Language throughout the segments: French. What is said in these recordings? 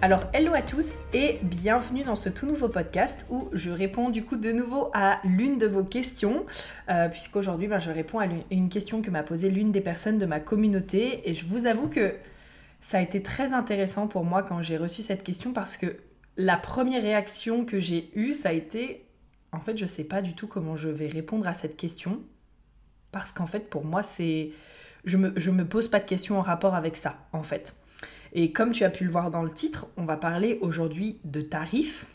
Alors hello à tous et bienvenue dans ce tout nouveau podcast où je réponds du coup de nouveau à l'une de vos questions euh, puisqu'aujourd'hui ben, je réponds à une question que m'a posée l'une des personnes de ma communauté et je vous avoue que ça a été très intéressant pour moi quand j'ai reçu cette question parce que la première réaction que j'ai eue ça a été en fait je sais pas du tout comment je vais répondre à cette question parce qu'en fait pour moi c'est je me, je me pose pas de questions en rapport avec ça en fait. Et comme tu as pu le voir dans le titre, on va parler aujourd'hui de tarifs.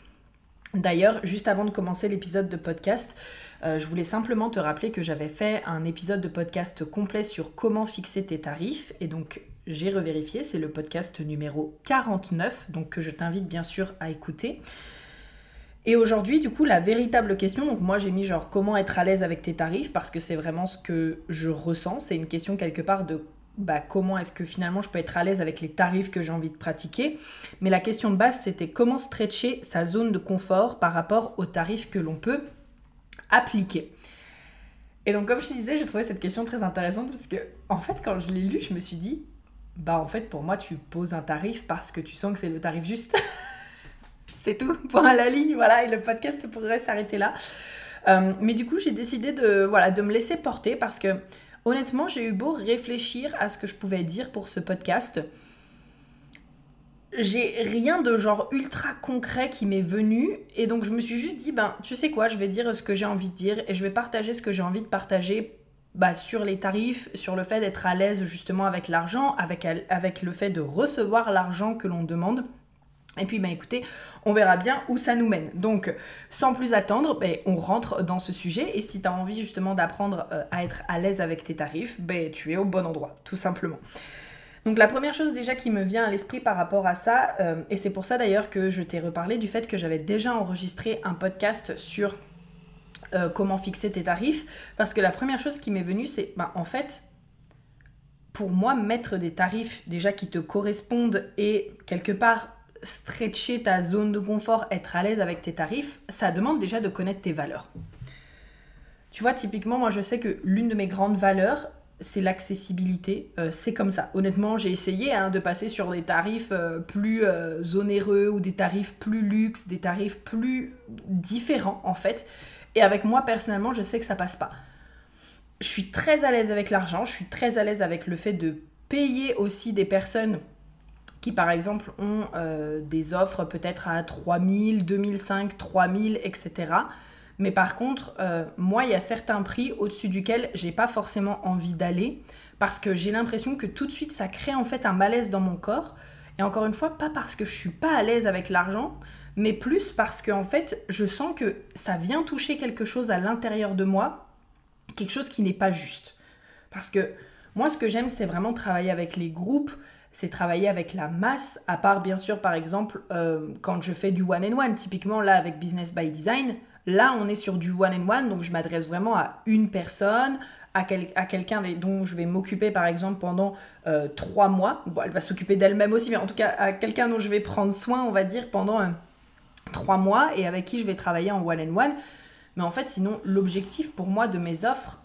D'ailleurs, juste avant de commencer l'épisode de podcast, euh, je voulais simplement te rappeler que j'avais fait un épisode de podcast complet sur comment fixer tes tarifs. Et donc, j'ai revérifié, c'est le podcast numéro 49, donc que je t'invite bien sûr à écouter. Et aujourd'hui, du coup, la véritable question, donc moi j'ai mis genre comment être à l'aise avec tes tarifs, parce que c'est vraiment ce que je ressens, c'est une question quelque part de bah, comment est-ce que finalement je peux être à l'aise avec les tarifs que j'ai envie de pratiquer. Mais la question de base, c'était comment stretcher sa zone de confort par rapport aux tarifs que l'on peut appliquer. Et donc, comme je disais, j'ai trouvé cette question très intéressante parce que, en fait, quand je l'ai lu, je me suis dit, bah, en fait, pour moi, tu poses un tarif parce que tu sens que c'est le tarif juste. c'est tout, point à la ligne, voilà, et le podcast pourrait s'arrêter là. Euh, mais du coup, j'ai décidé de, voilà, de me laisser porter parce que Honnêtement, j'ai eu beau réfléchir à ce que je pouvais dire pour ce podcast. J'ai rien de genre ultra concret qui m'est venu et donc je me suis juste dit ben tu sais quoi je vais dire ce que j'ai envie de dire et je vais partager ce que j'ai envie de partager bah, sur les tarifs, sur le fait d'être à l'aise justement avec l'argent, avec, avec le fait de recevoir l'argent que l'on demande et puis, bah, écoutez, on verra bien où ça nous mène. Donc, sans plus attendre, bah, on rentre dans ce sujet. Et si tu as envie justement d'apprendre euh, à être à l'aise avec tes tarifs, bah, tu es au bon endroit, tout simplement. Donc, la première chose déjà qui me vient à l'esprit par rapport à ça, euh, et c'est pour ça d'ailleurs que je t'ai reparlé du fait que j'avais déjà enregistré un podcast sur euh, comment fixer tes tarifs, parce que la première chose qui m'est venue, c'est, bah, en fait, pour moi, mettre des tarifs déjà qui te correspondent et quelque part stretcher ta zone de confort, être à l'aise avec tes tarifs, ça demande déjà de connaître tes valeurs. Tu vois, typiquement, moi je sais que l'une de mes grandes valeurs, c'est l'accessibilité. Euh, c'est comme ça. Honnêtement, j'ai essayé hein, de passer sur des tarifs euh, plus euh, onéreux ou des tarifs plus luxe, des tarifs plus différents en fait. Et avec moi personnellement, je sais que ça passe pas. Je suis très à l'aise avec l'argent, je suis très à l'aise avec le fait de payer aussi des personnes qui par exemple ont euh, des offres peut-être à 3000, 2005, 3000, etc. Mais par contre, euh, moi, il y a certains prix au-dessus duquel j'ai pas forcément envie d'aller parce que j'ai l'impression que tout de suite ça crée en fait un malaise dans mon corps. Et encore une fois, pas parce que je suis pas à l'aise avec l'argent, mais plus parce que en fait, je sens que ça vient toucher quelque chose à l'intérieur de moi, quelque chose qui n'est pas juste. Parce que moi, ce que j'aime, c'est vraiment travailler avec les groupes, c'est travailler avec la masse, à part bien sûr par exemple euh, quand je fais du one and one, typiquement là avec Business by Design, là on est sur du one and one, donc je m'adresse vraiment à une personne, à, à quelqu'un dont je vais m'occuper par exemple pendant euh, trois mois. Bon, elle va s'occuper d'elle-même aussi, mais en tout cas à quelqu'un dont je vais prendre soin, on va dire, pendant euh, trois mois et avec qui je vais travailler en one and one. Mais en fait, sinon, l'objectif pour moi de mes offres,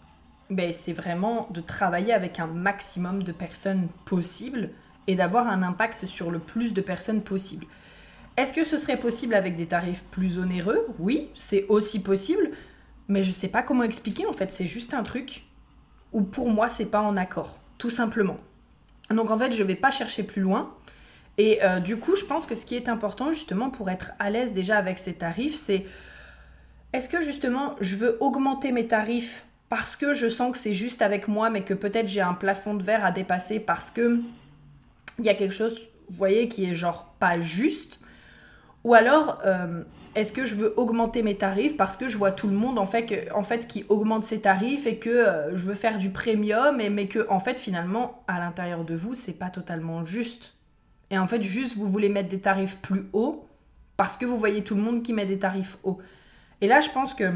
ben, c'est vraiment de travailler avec un maximum de personnes possibles et d'avoir un impact sur le plus de personnes possible. Est-ce que ce serait possible avec des tarifs plus onéreux? Oui, c'est aussi possible, mais je ne sais pas comment expliquer en fait, c'est juste un truc où pour moi c'est pas en accord, tout simplement. Donc en fait, je vais pas chercher plus loin. Et euh, du coup, je pense que ce qui est important justement pour être à l'aise déjà avec ces tarifs, c'est est-ce que justement je veux augmenter mes tarifs parce que je sens que c'est juste avec moi, mais que peut-être j'ai un plafond de verre à dépasser parce que il y a quelque chose, vous voyez, qui est genre pas juste. Ou alors, euh, est-ce que je veux augmenter mes tarifs parce que je vois tout le monde en fait, qui augmente ses tarifs et que euh, je veux faire du premium et mais que en fait finalement à l'intérieur de vous c'est pas totalement juste. Et en fait juste vous voulez mettre des tarifs plus hauts parce que vous voyez tout le monde qui met des tarifs hauts. Et là je pense que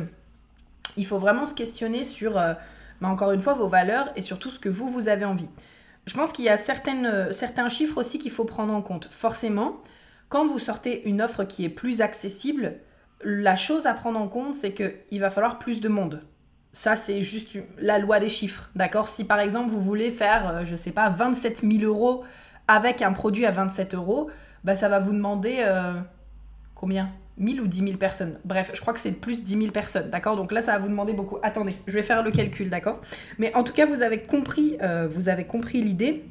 il faut vraiment se questionner sur euh, bah, encore une fois vos valeurs et surtout ce que vous vous avez envie je pense qu'il y a certaines, euh, certains chiffres aussi qu'il faut prendre en compte. Forcément quand vous sortez une offre qui est plus accessible, la chose à prendre en compte, c'est qu'il va falloir plus de monde. Ça, c'est juste la loi des chiffres, d'accord? Si par exemple vous voulez faire, euh, je sais pas, 27 000 euros avec un produit à 27 euros, bah ça va vous demander euh, combien? 1000 ou 10 000 personnes. Bref, je crois que c'est plus 10 000 personnes, d'accord? Donc là, ça va vous demander beaucoup. Attendez, je vais faire le calcul, d'accord? Mais en tout cas, vous avez compris, euh, vous avez compris l'idée.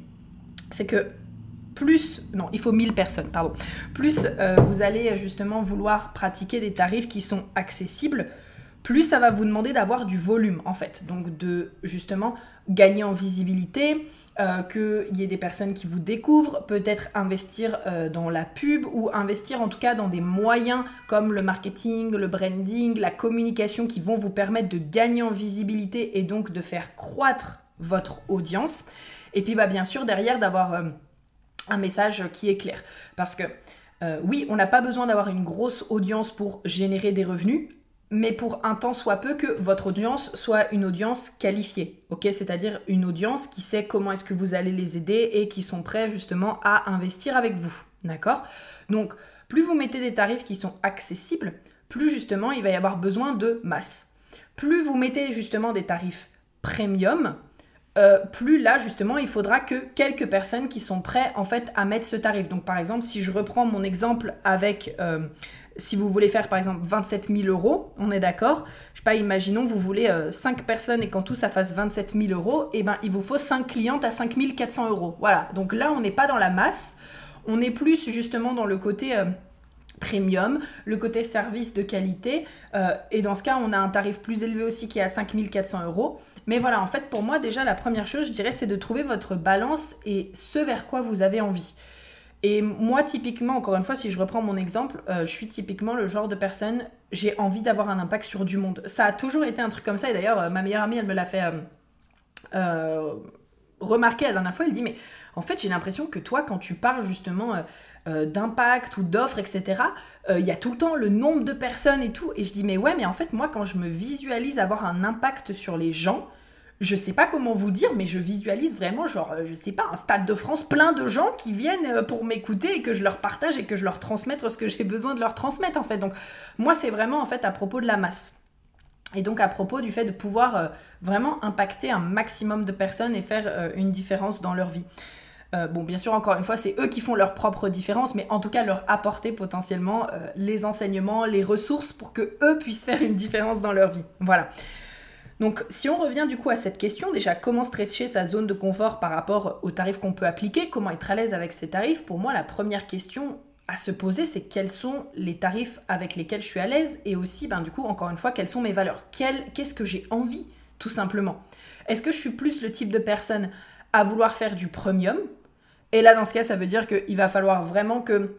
C'est que plus, non, il faut 1000 personnes, pardon, plus euh, vous allez justement vouloir pratiquer des tarifs qui sont accessibles, plus ça va vous demander d'avoir du volume en fait. Donc de justement gagner en visibilité, euh, qu'il y ait des personnes qui vous découvrent, peut-être investir euh, dans la pub ou investir en tout cas dans des moyens comme le marketing, le branding, la communication qui vont vous permettre de gagner en visibilité et donc de faire croître votre audience. Et puis bah, bien sûr derrière d'avoir un message qui est clair. Parce que euh, oui, on n'a pas besoin d'avoir une grosse audience pour générer des revenus, mais pour un temps soit peu que votre audience soit une audience qualifiée, ok? C'est-à-dire une audience qui sait comment est-ce que vous allez les aider et qui sont prêts justement à investir avec vous, d'accord? Donc, plus vous mettez des tarifs qui sont accessibles, plus justement il va y avoir besoin de masse. Plus vous mettez justement des tarifs premium, euh, plus là justement il faudra que quelques personnes qui sont prêtes en fait à mettre ce tarif. Donc par exemple si je reprends mon exemple avec euh, si vous voulez faire par exemple 27 000 euros, on est d'accord Je sais pas, imaginons vous voulez 5 euh, personnes et qu'en tout ça fasse 27 000 euros, et eh ben il vous faut 5 clientes à 5 400 euros. Voilà, donc là on n'est pas dans la masse, on est plus justement dans le côté premium, le côté service de qualité, et dans ce cas on a un tarif plus élevé aussi qui est à 5 400 euros. Mais voilà, en fait, pour moi, déjà, la première chose, je dirais, c'est de trouver votre balance et ce vers quoi vous avez envie. Et moi, typiquement, encore une fois, si je reprends mon exemple, euh, je suis typiquement le genre de personne, j'ai envie d'avoir un impact sur du monde. Ça a toujours été un truc comme ça, et d'ailleurs, euh, ma meilleure amie, elle me l'a fait euh, remarquer la dernière fois, elle dit, mais en fait, j'ai l'impression que toi, quand tu parles justement d'impact ou d'offres, etc., il y a tout le temps le nombre de personnes et tout, et je dis, mais ouais, mais en fait, moi, quand je me visualise avoir un impact sur les gens, je sais pas comment vous dire, mais je visualise vraiment, genre, euh, je sais pas, un stade de France plein de gens qui viennent euh, pour m'écouter et que je leur partage et que je leur transmette ce que j'ai besoin de leur transmettre, en fait. Donc, moi, c'est vraiment, en fait, à propos de la masse. Et donc, à propos du fait de pouvoir euh, vraiment impacter un maximum de personnes et faire une différence dans leur vie. bon, bien sûr, encore une fois, c'est eux qui font leur propre différence, mais en tout cas, leur apporter potentiellement les enseignements, les ressources pour que eux puissent faire une différence dans leur vie. Voilà. Donc si on revient du coup à cette question, déjà comment stretcher sa zone de confort par rapport aux tarifs qu'on peut appliquer, comment être à l'aise avec ces tarifs, pour moi la première question à se poser c'est quels sont les tarifs avec lesquels je suis à l'aise et aussi ben, du coup encore une fois quelles sont mes valeurs, qu'est-ce que j'ai envie tout simplement? Est-ce que je suis plus le type de personne à vouloir faire du premium? Et là dans ce cas ça veut dire qu'il va falloir vraiment que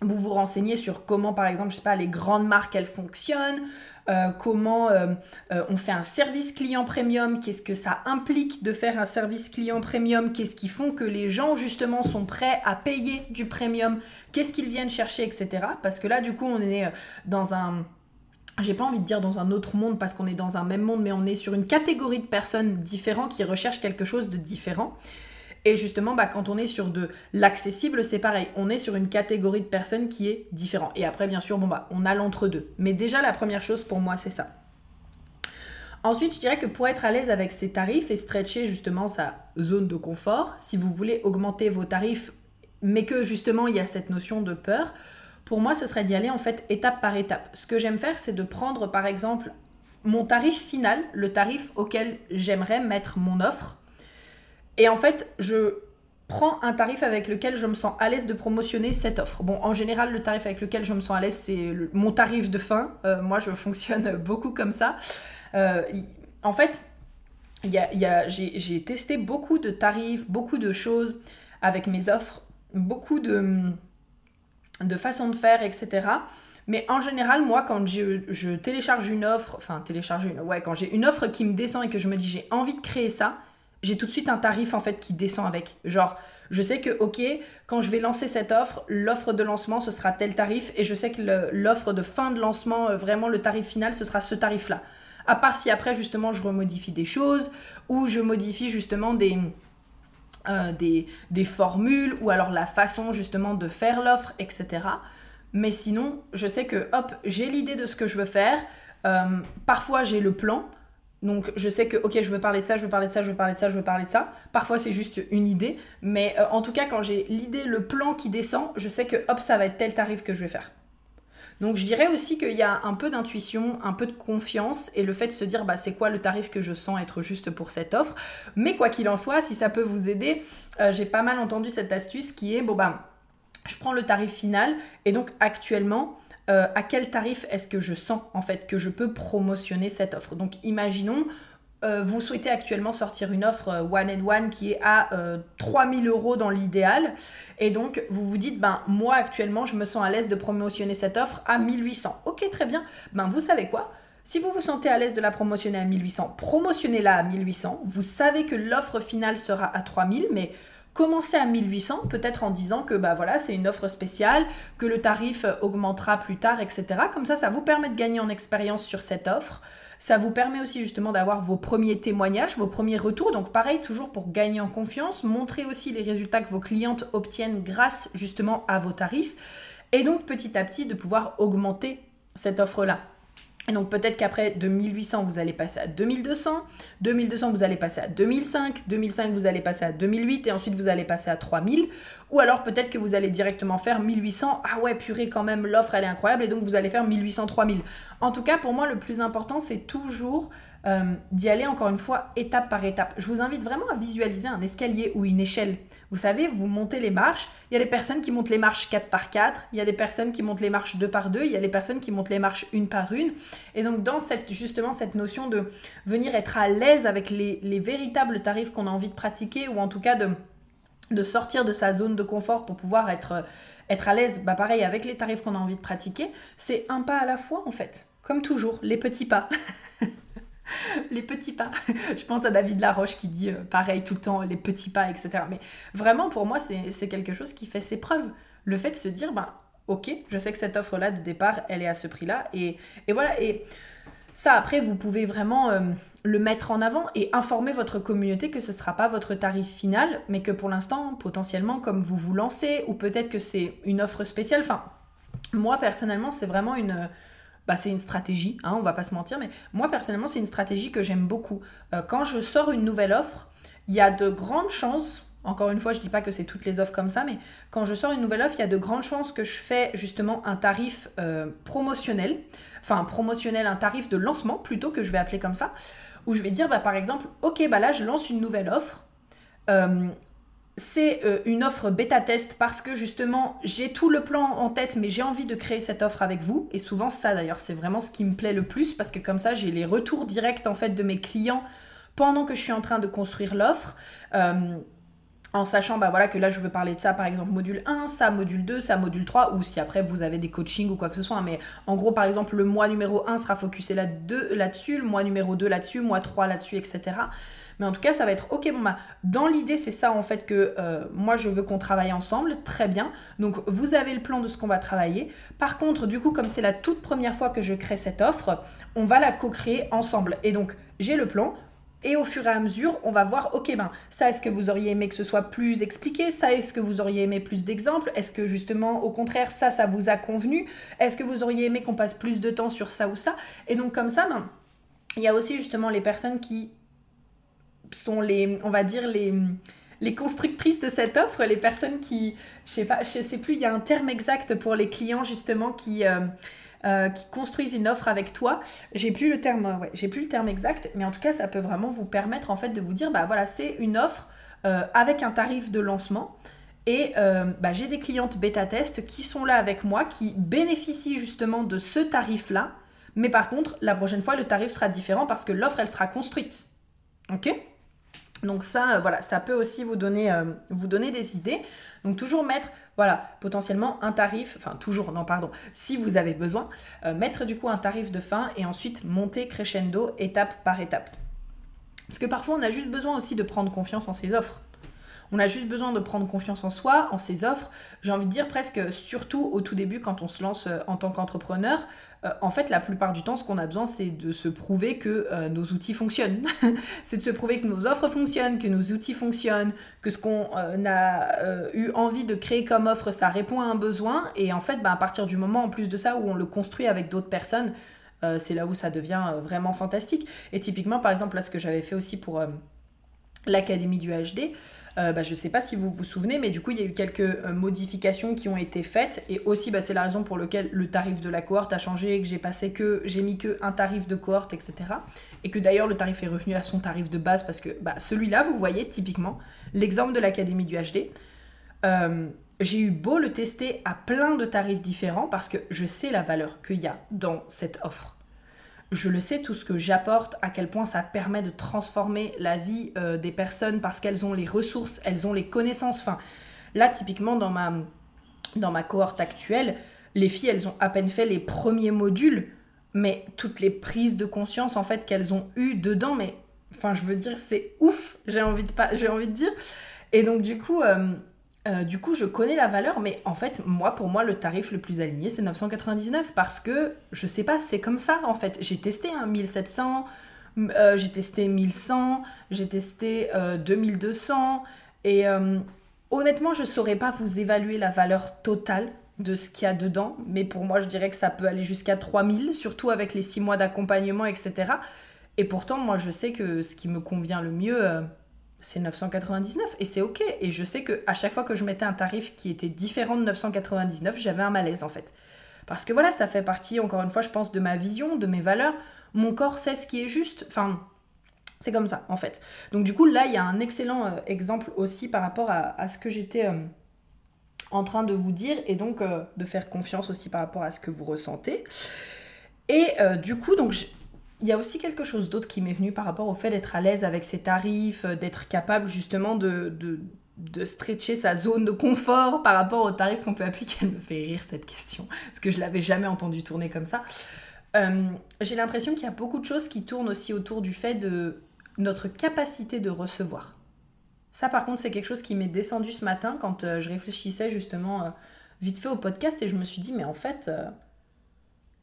vous vous renseignez sur comment, par exemple, je sais pas, les grandes marques, elles fonctionnent, euh, comment euh, euh, on fait un service client premium, qu'est-ce que ça implique de faire un service client premium, qu'est-ce qui font que les gens, justement, sont prêts à payer du premium, qu'est-ce qu'ils viennent chercher, etc. Parce que là, du coup, on est dans un j'ai pas envie de dire dans un autre monde parce qu'on est dans un même monde, mais on est sur une catégorie de personnes différentes qui recherchent quelque chose de différent. Et justement, bah, quand on est sur de l'accessible, c'est pareil. On est sur une catégorie de personnes qui est différente. Et après, bien sûr, bon, bah, on a l'entre-deux. Mais déjà, la première chose pour moi, c'est ça. Ensuite, je dirais que pour être à l'aise avec ces tarifs et stretcher justement sa zone de confort, si vous voulez augmenter vos tarifs, mais que justement il y a cette notion de peur, pour moi, ce serait d'y aller en fait étape par étape. Ce que j'aime faire, c'est de prendre par exemple mon tarif final, le tarif auquel j'aimerais mettre mon offre, et en fait, je prends un tarif avec lequel je me sens à l'aise de promotionner cette offre. Bon, en général, le tarif avec lequel je me sens à l'aise, c'est mon tarif de fin. Euh, moi, je fonctionne beaucoup comme ça. Euh, en fait, y a, j'ai testé beaucoup de tarifs, beaucoup de choses avec mes offres, beaucoup de, de façons de faire, etc. Mais en général, moi, quand je, télécharge une offre, enfin télécharge une, ouais, quand j'ai une offre qui me descend et que je me dis j'ai envie de créer ça, j'ai tout de suite un tarif en fait qui descend avec. Genre, je sais que, ok, quand je vais lancer cette offre, l'offre de lancement, ce sera tel tarif, et je sais que l'offre de fin de lancement, euh, vraiment le tarif final, ce sera ce tarif-là. À part si après, justement, je remodifie des choses, ou je modifie justement des, euh, des, formules, ou alors la façon justement de faire l'offre, etc. Mais sinon, je sais que, hop, j'ai l'idée de ce que je veux faire. Euh, parfois, j'ai le plan. Donc je sais que, ok, je veux parler de ça, je veux parler de ça, je veux parler de ça, je veux parler de ça. Parfois c'est juste une idée. Mais euh, en tout cas, quand j'ai l'idée, le plan qui descend, je sais que, hop, ça va être tel tarif que je vais faire. Donc je dirais aussi qu'il y a un peu d'intuition, un peu de confiance et le fait de se dire bah, c'est quoi le tarif que je sens être juste pour cette offre. Mais quoi qu'il en soit, si ça peut vous aider, euh, j'ai pas mal entendu cette astuce qui est bon bah je prends le tarif final et donc actuellement euh, à quel tarif est-ce que je sens en fait que je peux promotionner cette offre. Donc imaginons, euh, vous souhaitez actuellement sortir une offre euh, one and one qui est à 3000 euros dans l'idéal et donc vous vous dites ben moi actuellement je me sens à l'aise de promotionner cette offre à 1800. Ok très bien, ben vous savez quoi? Si vous vous sentez à l'aise de la promotionner à 1800, promotionnez-la à 1800. Vous savez que l'offre finale sera à 3000, mais commencer à 1800, peut-être en disant que bah voilà, c'est une offre spéciale, que le tarif augmentera plus tard, etc. Comme ça, ça vous permet de gagner en expérience sur cette offre. Ça vous permet aussi justement d'avoir vos premiers témoignages, vos premiers retours. Donc pareil, toujours pour gagner en confiance, montrer aussi les résultats que vos clientes obtiennent grâce justement à vos tarifs. Et donc petit à petit de pouvoir augmenter cette offre-là. Et donc peut-être qu'après 2800, vous allez passer à 2200, 2200, vous allez passer à 2005, 2005, vous allez passer à 2008 et ensuite vous allez passer à 3000. Ou alors peut-être que vous allez directement faire 1800, ah ouais purée quand même, l'offre elle est incroyable et donc vous allez faire 1800, 3000. En tout cas, pour moi, le plus important, c'est toujours euh, d'y aller encore une fois étape par étape. Je vous invite vraiment à visualiser un escalier ou une échelle. Vous savez, vous montez les marches, il y a des personnes qui montent les marches 4 par 4, il y a des personnes qui montent les marches 2 par 2, il y a des personnes qui montent les marches une par une. Et donc dans cette, justement cette notion de venir être à l'aise avec les, véritables tarifs qu'on a envie de pratiquer, ou en tout cas de, de sortir de sa zone de confort pour pouvoir être, être à l'aise, bah pareil, avec les tarifs qu'on a envie de pratiquer, c'est un pas à la fois en fait. Comme toujours, les petits pas. les petits pas. Je pense à David Laroche qui dit euh, pareil tout le temps, les petits pas, etc. Mais vraiment, pour moi, c'est quelque chose qui fait ses preuves. Le fait de se dire, ben, ok, je sais que cette offre-là de départ, elle est à ce prix-là. Et, voilà, et ça, après, vous pouvez vraiment euh, le mettre en avant et informer votre communauté que ce ne sera pas votre tarif final, mais que pour l'instant, potentiellement, comme vous vous lancez, ou peut-être que c'est une offre spéciale. Enfin, moi, personnellement, c'est vraiment une bah, c'est une stratégie, hein, on va pas se mentir, mais moi personnellement, c'est une stratégie que j'aime beaucoup. Euh, quand je sors une nouvelle offre, il y a de grandes chances, encore une fois, je dis pas que c'est toutes les offres comme ça, mais quand je sors une nouvelle offre, il y a de grandes chances que je fais justement un tarif euh, promotionnel, enfin promotionnel, un tarif de lancement plutôt que je vais appeler comme ça, où je vais dire bah, par exemple, ok, bah là je lance une nouvelle offre. Euh, c'est euh, une offre bêta test parce que justement j'ai tout le plan en tête mais j'ai envie de créer cette offre avec vous. Et souvent ça d'ailleurs c'est vraiment ce qui me plaît le plus parce que comme ça j'ai les retours directs en fait de mes clients pendant que je suis en train de construire l'offre. Euh, en sachant bah voilà que là je veux parler de ça par exemple module 1, ça module 2, ça module 3 ou si après vous avez des coachings ou quoi que ce soit mais en gros par exemple le mois numéro 1 sera focusé là-dessus, le mois numéro 2 là-dessus, mois 3 là-dessus etc. Mais en tout cas, ça va être ok, bon dans l'idée, c'est ça en fait que euh, moi je veux qu'on travaille ensemble, très bien. Donc vous avez le plan de ce qu'on va travailler. Par contre, du coup, comme c'est la toute première fois que je crée cette offre, on va la co-créer ensemble. Et donc, j'ai le plan, et au fur et à mesure, on va voir, ok, ben, ça, est-ce que vous auriez aimé que ce soit plus expliqué? Ça, est-ce que vous auriez aimé plus d'exemples? Est-ce que justement, au contraire, ça, ça vous a convenu? Est-ce que vous auriez aimé qu'on passe plus de temps sur ça ou ça? Et donc, comme ça, ben, il y a aussi justement les personnes qui sont les, on va dire, les, les constructrices de cette offre, les personnes qui, je sais pas, je sais plus, il y a un terme exact pour les clients justement qui, euh, euh, qui construisent une offre avec toi. J'ai plus le terme, ouais, j'ai plus le terme exact, mais en tout cas, ça peut vraiment vous permettre en fait de vous dire, bah voilà, c'est une offre euh, avec un tarif de lancement. Et bah, j'ai des clientes bêta test qui sont là avec moi, qui bénéficient justement de ce tarif-là. Mais par contre, la prochaine fois, le tarif sera différent parce que l'offre, elle sera construite. Ok? Donc ça, voilà, ça peut aussi vous donner, vous donner des idées. Donc toujours mettre, voilà, potentiellement un tarif, enfin toujours, non pardon, si vous avez besoin, mettre du coup un tarif de fin et ensuite monter crescendo étape par étape. Parce que parfois on a juste besoin aussi de prendre confiance en ses offres. On a juste besoin de prendre confiance en soi, en ses offres. J'ai envie de dire presque, surtout au tout début, quand on se lance euh, en tant qu'entrepreneur. Euh, en fait, la plupart du temps, ce qu'on a besoin, c'est de se prouver que euh, nos outils fonctionnent. c'est de se prouver que nos offres fonctionnent, que nos outils fonctionnent, que ce qu'on a eu envie de créer comme offre, ça répond à un besoin. Et en fait, bah, à partir du moment, en plus de ça, où on le construit avec d'autres personnes, c'est là où ça devient vraiment fantastique. Et typiquement, par exemple, là, ce que j'avais fait aussi pour l'Académie du HD, euh, bah, je ne sais pas si vous vous souvenez, mais du coup, il y a eu quelques euh, modifications qui ont été faites. Et aussi, bah, c'est la raison pour laquelle le tarif de la cohorte a changé, que j'ai passé que, j'ai mis que un tarif de cohorte, etc. Et que d'ailleurs, le tarif est revenu à son tarif de base parce que bah, celui-là, vous voyez, typiquement, l'exemple de l'Académie du HD. Euh, j'ai eu beau le tester à plein de tarifs différents parce que je sais la valeur qu'il y a dans cette offre je le sais, tout ce que j'apporte, à quel point ça permet de transformer la vie euh, des personnes parce qu'elles ont les ressources, elles ont les connaissances. Enfin, là, typiquement, dans ma, cohorte actuelle, les filles, elles ont à peine fait les premiers modules, mais toutes les prises de conscience, en fait, qu'elles ont eues dedans, mais, enfin, je veux dire, c'est ouf, j'ai envie, de envie de dire. Et donc, du coup, euh, euh, du coup, je connais la valeur, mais en fait, moi, pour moi, le tarif le plus aligné, c'est 999 parce que je sais pas, c'est comme ça en fait. J'ai testé un 1700, euh, j'ai testé 1100, j'ai testé 2200 euh, et honnêtement, je saurais pas vous évaluer la valeur totale de ce qu'il y a dedans, mais pour moi, je dirais que ça peut aller jusqu'à 3000, surtout avec les 6 mois d'accompagnement, etc. Et pourtant, moi, je sais que ce qui me convient le mieux c'est 999 et c'est ok. Et je sais que à chaque fois que je mettais un tarif qui était différent de 999, j'avais un malaise en fait. Parce que voilà, ça fait partie, encore une fois, je pense, de ma vision, de mes valeurs. Mon corps sait ce qui est juste. Enfin, c'est comme ça en fait. Donc du coup, là, il y a un excellent euh, exemple aussi par rapport à, ce que j'étais euh, en train de vous dire et donc euh, de faire confiance aussi par rapport à ce que vous ressentez. Et du coup, donc il y a aussi quelque chose d'autre qui m'est venu par rapport au fait d'être à l'aise avec ses tarifs, euh, d'être capable justement de, de, stretcher sa zone de confort par rapport aux tarifs qu'on peut appliquer. Elle me fait rire cette question, parce que je l'avais jamais entendu tourner comme ça. Euh, j'ai l'impression qu'il y a beaucoup de choses qui tournent aussi autour du fait de notre capacité de recevoir. Ça, par contre, c'est quelque chose qui m'est descendu ce matin quand euh, je réfléchissais justement vite fait au podcast et je me suis dit, mais en fait,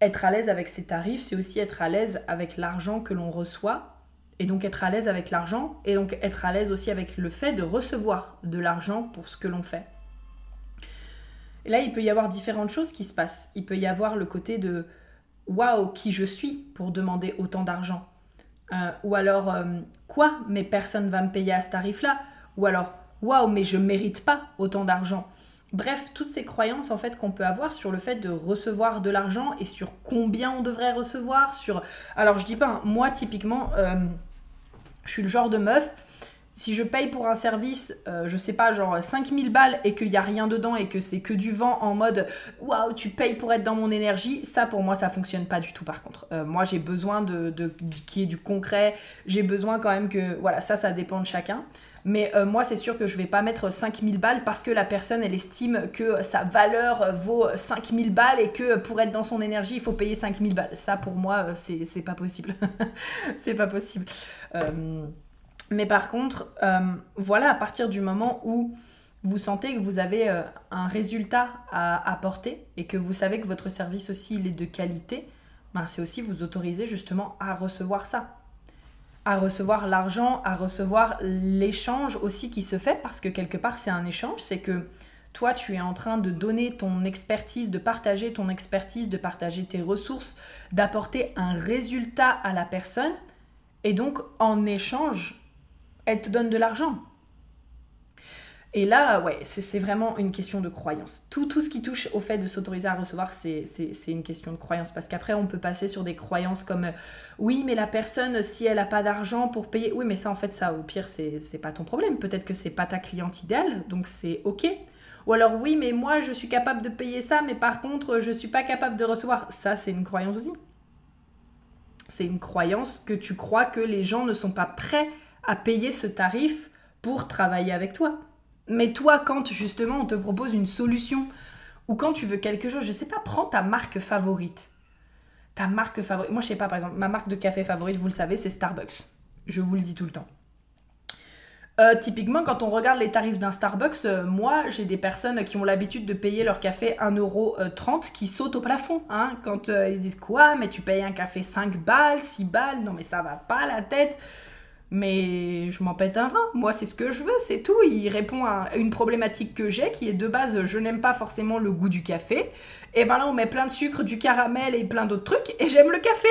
être à l'aise avec ses tarifs, c'est aussi être à l'aise avec l'argent que l'on reçoit. Et donc être à l'aise avec l'argent, et donc être à l'aise aussi avec le fait de recevoir de l'argent pour ce que l'on fait. Et là, il peut y avoir différentes choses qui se passent. Il peut y avoir le côté de waouh, qui je suis pour demander autant d'argent. Euh, ou alors, euh, quoi, mais personne va me payer à ce tarif-là? Ou alors, waouh, mais je mérite pas autant d'argent. Bref, toutes ces croyances en fait qu'on peut avoir sur le fait de recevoir de l'argent et sur combien on devrait recevoir, sur... Alors je dis pas, hein, moi typiquement, euh, je suis le genre de meuf, si je paye pour un service, euh, je sais pas, genre 5000 balles et qu'il n'y a rien dedans et que c'est que du vent en mode waouh, tu payes pour être dans mon énergie, ça pour moi ça fonctionne pas du tout par contre. Euh, moi j'ai besoin de, de, qu'il y ait du concret, j'ai besoin quand même que. Voilà, ça ça dépend de chacun. Mais euh, moi, c'est sûr que je vais pas mettre 5000 balles parce que la personne, elle estime que sa valeur vaut 5000 balles et que pour être dans son énergie, il faut payer 5000 balles. Ça, pour moi, euh, c'est pas possible. c'est pas possible. Euh, mais par contre, voilà, à partir du moment où vous sentez que vous avez un résultat à apporter et que vous savez que votre service aussi, il est de qualité, ben, c'est aussi vous autoriser justement à recevoir ça à recevoir l'argent, à recevoir l'échange aussi qui se fait, parce que quelque part c'est un échange, c'est que toi tu es en train de donner ton expertise, de partager ton expertise, de partager tes ressources, d'apporter un résultat à la personne, et donc en échange, elle te donne de l'argent. Et là, ouais, c'est vraiment une question de croyance. Tout, tout ce qui touche au fait de s'autoriser à recevoir, c'est une question de croyance. Parce qu'après, on peut passer sur des croyances comme euh, oui, mais la personne, si elle n'a pas d'argent pour payer, oui, mais ça, en fait, ça, au pire, c'est pas ton problème. Peut-être que c'est pas ta cliente idéale, donc c'est ok. Ou alors, oui, mais moi, je suis capable de payer ça, mais par contre, je suis pas capable de recevoir. Ça, c'est une croyance aussi. C'est une croyance que tu crois que les gens ne sont pas prêts à payer ce tarif pour travailler avec toi. Mais toi, quand justement on te propose une solution ou quand tu veux quelque chose, je sais pas, prends ta marque favorite. Ta marque favorite. Moi, je sais pas, par exemple, ma marque de café favorite, vous le savez, c'est Starbucks. Je vous le dis tout le temps. Euh, typiquement, quand on regarde les tarifs d'un Starbucks, euh, moi, j'ai des personnes qui ont l'habitude de payer leur café 1,30€ qui sautent au plafond. Hein, quand euh, ils disent quoi Mais tu payes un café 5 balles, 6 balles? Non, mais ça va pas la tête. Mais je m'en pète un rein. Moi, c'est ce que je veux, c'est tout. Il répond à une problématique que j'ai qui est de base, je n'aime pas forcément le goût du café. Et ben là, on met plein de sucre, du caramel et plein d'autres trucs et j'aime le café.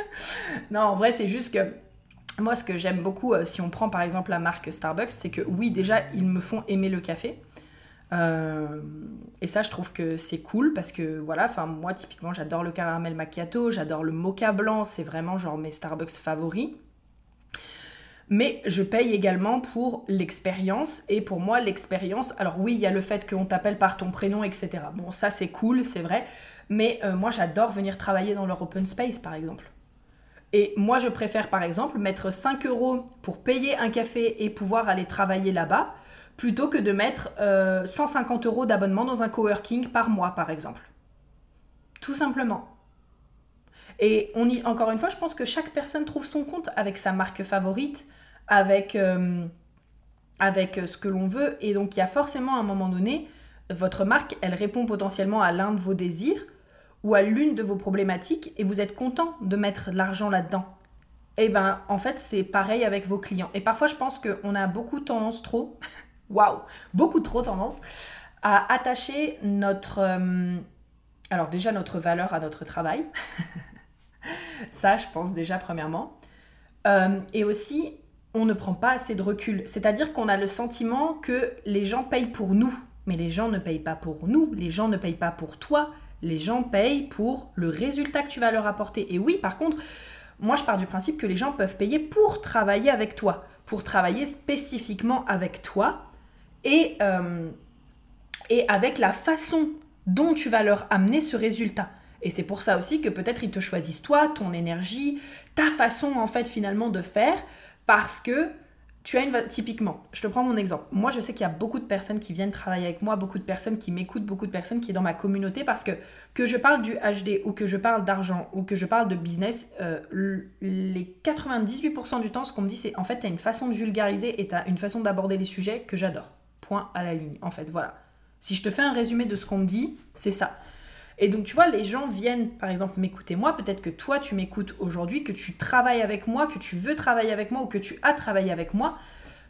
non, en vrai, c'est juste que moi, ce que j'aime beaucoup, euh, si on prend par exemple la marque Starbucks, c'est que oui, déjà, ils me font aimer le café. Euh, et ça, je trouve que c'est cool parce que voilà, enfin, moi, typiquement, j'adore le caramel macchiato, j'adore le mocha blanc, c'est vraiment genre mes Starbucks favoris. Mais je paye également pour l'expérience. Et pour moi, l'expérience, alors oui, il y a le fait qu'on t'appelle par ton prénom, etc. Bon, ça, c'est cool, c'est vrai. Mais euh, moi, j'adore venir travailler dans leur open space, par exemple. Et moi, je préfère par exemple mettre 5 euros pour payer un café et pouvoir aller travailler là-bas, plutôt que de mettre 150 euh, euros d'abonnement dans un coworking par mois, par exemple. Tout simplement. Et on y, encore une fois, je pense que chaque personne trouve son compte avec sa marque favorite, avec, euh, avec ce que l'on veut. Et donc, il y a forcément à un moment donné, votre marque, elle répond potentiellement à l'un de vos désirs ou à l'une de vos problématiques et vous êtes content de mettre l'argent là-dedans. Et eh ben en fait c'est pareil avec vos clients. Et parfois je pense qu'on a beaucoup tendance trop, waouh, beaucoup trop tendance à attacher notre, euh, alors déjà notre valeur à notre travail. Ça je pense déjà premièrement. Euh, et aussi on ne prend pas assez de recul. C'est-à-dire qu'on a le sentiment que les gens payent pour nous. Mais les gens ne payent pas pour nous, les gens ne payent pas pour toi, les gens payent pour le résultat que tu vas leur apporter. Et oui, par contre, moi je pars du principe que les gens peuvent payer pour travailler avec toi, pour travailler spécifiquement avec toi et, euh, et avec la façon dont tu vas leur amener ce résultat. Et c'est pour ça aussi que peut-être ils te choisissent toi, ton énergie, ta façon en fait finalement de faire, parce que tu as une typiquement, je te prends mon exemple. Moi, je sais qu'il y a beaucoup de personnes qui viennent travailler avec moi, beaucoup de personnes qui m'écoutent, beaucoup de personnes qui sont dans ma communauté parce que que je parle du HD ou que je parle d'argent ou que je parle de business, euh, les 98% du temps, ce qu'on me dit, c'est en fait, tu as une façon de vulgariser et tu as une façon d'aborder les sujets que j'adore. Point à la ligne. En fait, voilà. Si je te fais un résumé de ce qu'on me dit, c'est ça. Et donc, tu vois, les gens viennent, par exemple, m'écouter moi. Peut-être que toi, tu m'écoutes aujourd'hui, que tu travailles avec moi, que tu veux travailler avec moi ou que tu as travaillé avec moi.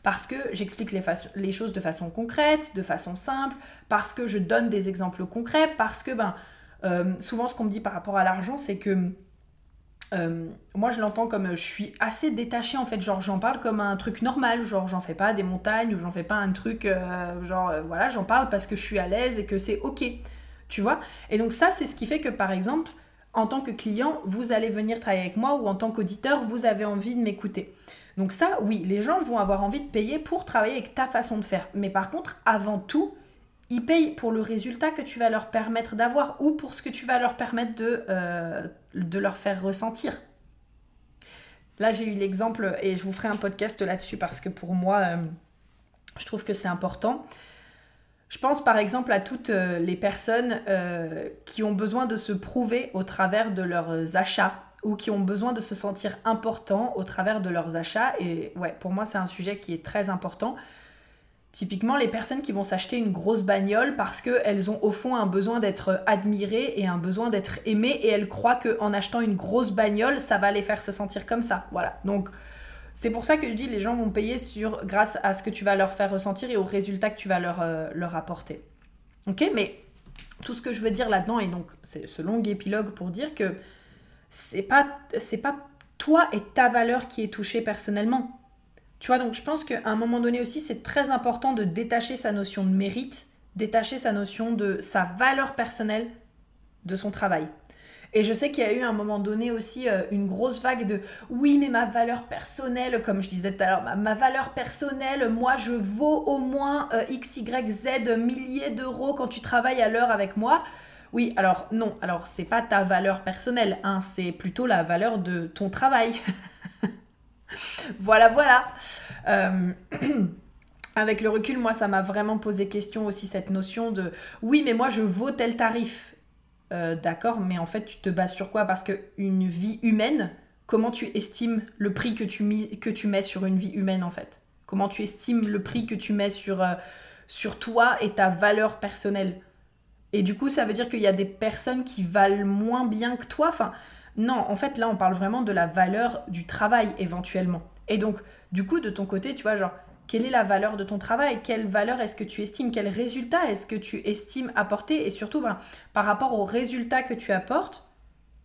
Parce que j'explique les, choses de façon concrète, de façon simple, parce que je donne des exemples concrets, parce que ben, euh, souvent, ce qu'on me dit par rapport à l'argent, c'est que euh, moi, je l'entends comme je suis assez détachée en fait, genre j'en parle comme un truc normal, genre j'en fais pas des montagnes ou j'en fais pas un truc, euh, genre voilà, j'en parle parce que je suis à l'aise et que c'est ok tu vois Et donc ça, c'est ce qui fait que, par exemple, en tant que client, vous allez venir travailler avec moi ou en tant qu'auditeur, vous avez envie de m'écouter. Donc ça, oui, les gens vont avoir envie de payer pour travailler avec ta façon de faire. Mais par contre, avant tout, ils payent pour le résultat que tu vas leur permettre d'avoir ou pour ce que tu vas leur permettre de, euh, leur faire ressentir. Là, j'ai eu l'exemple, et je vous ferai un podcast là-dessus parce que pour moi, euh, je trouve que c'est important. Je pense par exemple à toutes euh, les personnes euh, qui ont besoin de se prouver au travers de leurs achats ou qui ont besoin de se sentir importants au travers de leurs achats. Et ouais, pour moi, c'est un sujet qui est très important. Typiquement, les personnes qui vont s'acheter une grosse bagnole parce qu'elles ont au fond un besoin d'être admirées et un besoin d'être aimées et elles croient qu'en achetant une grosse bagnole, ça va les faire se sentir comme ça. Voilà. Donc, c'est pour ça que je dis les gens vont payer sur grâce à ce que tu vas leur faire ressentir et aux résultats que tu vas leur, euh, leur apporter. Ok, mais tout ce que je veux dire là-dedans, et donc c'est ce long épilogue pour dire que c'est pas, pas toi et ta valeur qui est touchée personnellement. Tu vois, donc je pense qu'à un moment donné aussi, c'est très important de détacher sa notion de mérite, détacher sa notion de sa valeur personnelle de son travail. Et je sais qu'il y a eu à un moment donné aussi euh, une grosse vague de oui, mais ma valeur personnelle, comme je disais tout à l'heure, ma, valeur personnelle, moi je vaux au moins euh, X, Y, Z milliers d'euros quand tu travailles à l'heure avec moi. Oui, alors non, alors c'est pas ta valeur personnelle, hein, c'est plutôt la valeur de ton travail. voilà, voilà. Euh, avec le recul, moi, ça m'a vraiment posé question aussi cette notion de oui, mais moi, je vaux tel tarif. Euh, d'accord, mais en fait, tu te bases sur quoi? Parce qu'une vie humaine, comment tu estimes le prix que tu, que tu mets sur une vie humaine, en fait? Comment tu estimes le prix que tu mets sur, euh, sur toi et ta valeur personnelle? Et du coup, ça veut dire qu'il y a des personnes qui valent moins bien que toi? Enfin, non, en fait, là, on parle vraiment de la valeur du travail, éventuellement. Et donc, du coup, de ton côté, tu vois, genre, quelle est la valeur de ton travail Quelle valeur est-ce que tu estimes Quel résultat est-ce que tu estimes apporter Et surtout, ben, par rapport au résultat que tu apportes,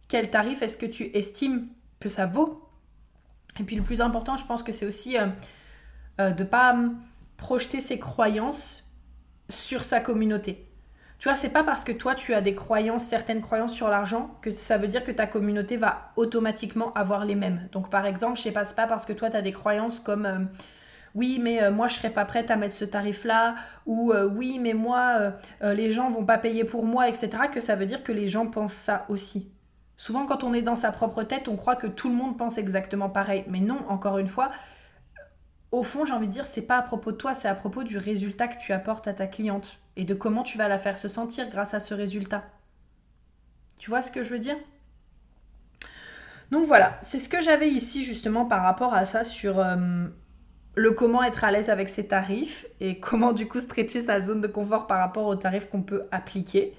quel tarif est-ce que tu estimes que ça vaut? Et puis le plus important, je pense que c'est aussi euh, euh, de ne pas hum, projeter ses croyances sur sa communauté. Tu vois, c'est pas parce que toi tu as des croyances, certaines croyances sur l'argent, que ça veut dire que ta communauté va automatiquement avoir les mêmes. Donc par exemple, je sais pas, c'est pas parce que toi tu as des croyances comme euh, oui, mais euh, moi je serais pas prête à mettre ce tarif-là, ou euh, oui, mais moi les gens vont pas payer pour moi, etc., que ça veut dire que les gens pensent ça aussi. Souvent, quand on est dans sa propre tête, on croit que tout le monde pense exactement pareil. Mais non, encore une fois, au fond, j'ai envie de dire, c'est pas à propos de toi, c'est à propos du résultat que tu apportes à ta cliente et de comment tu vas la faire se sentir grâce à ce résultat. Tu vois ce que je veux dire? Donc voilà, c'est ce que j'avais ici justement par rapport à ça sur euh, le comment être à l'aise avec ses tarifs et comment du coup stretcher sa zone de confort par rapport aux tarifs qu'on peut appliquer.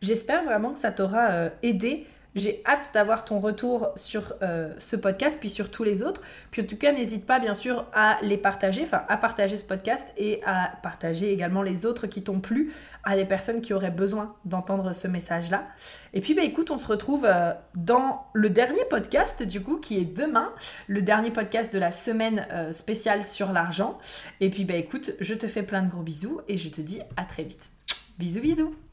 J'espère vraiment que ça t'aura euh, aidé j'ai hâte d'avoir ton retour sur euh, ce podcast, puis sur tous les autres. Puis en tout cas, n'hésite pas bien sûr à les partager, enfin à partager ce podcast et à partager également les autres qui t'ont plu à des personnes qui auraient besoin d'entendre ce message-là. Et puis bah écoute, on se retrouve euh, dans le dernier podcast du coup qui est demain, le dernier podcast de la semaine euh, spéciale sur l'argent. Et puis bah écoute, je te fais plein de gros bisous et je te dis à très vite. Bisous bisous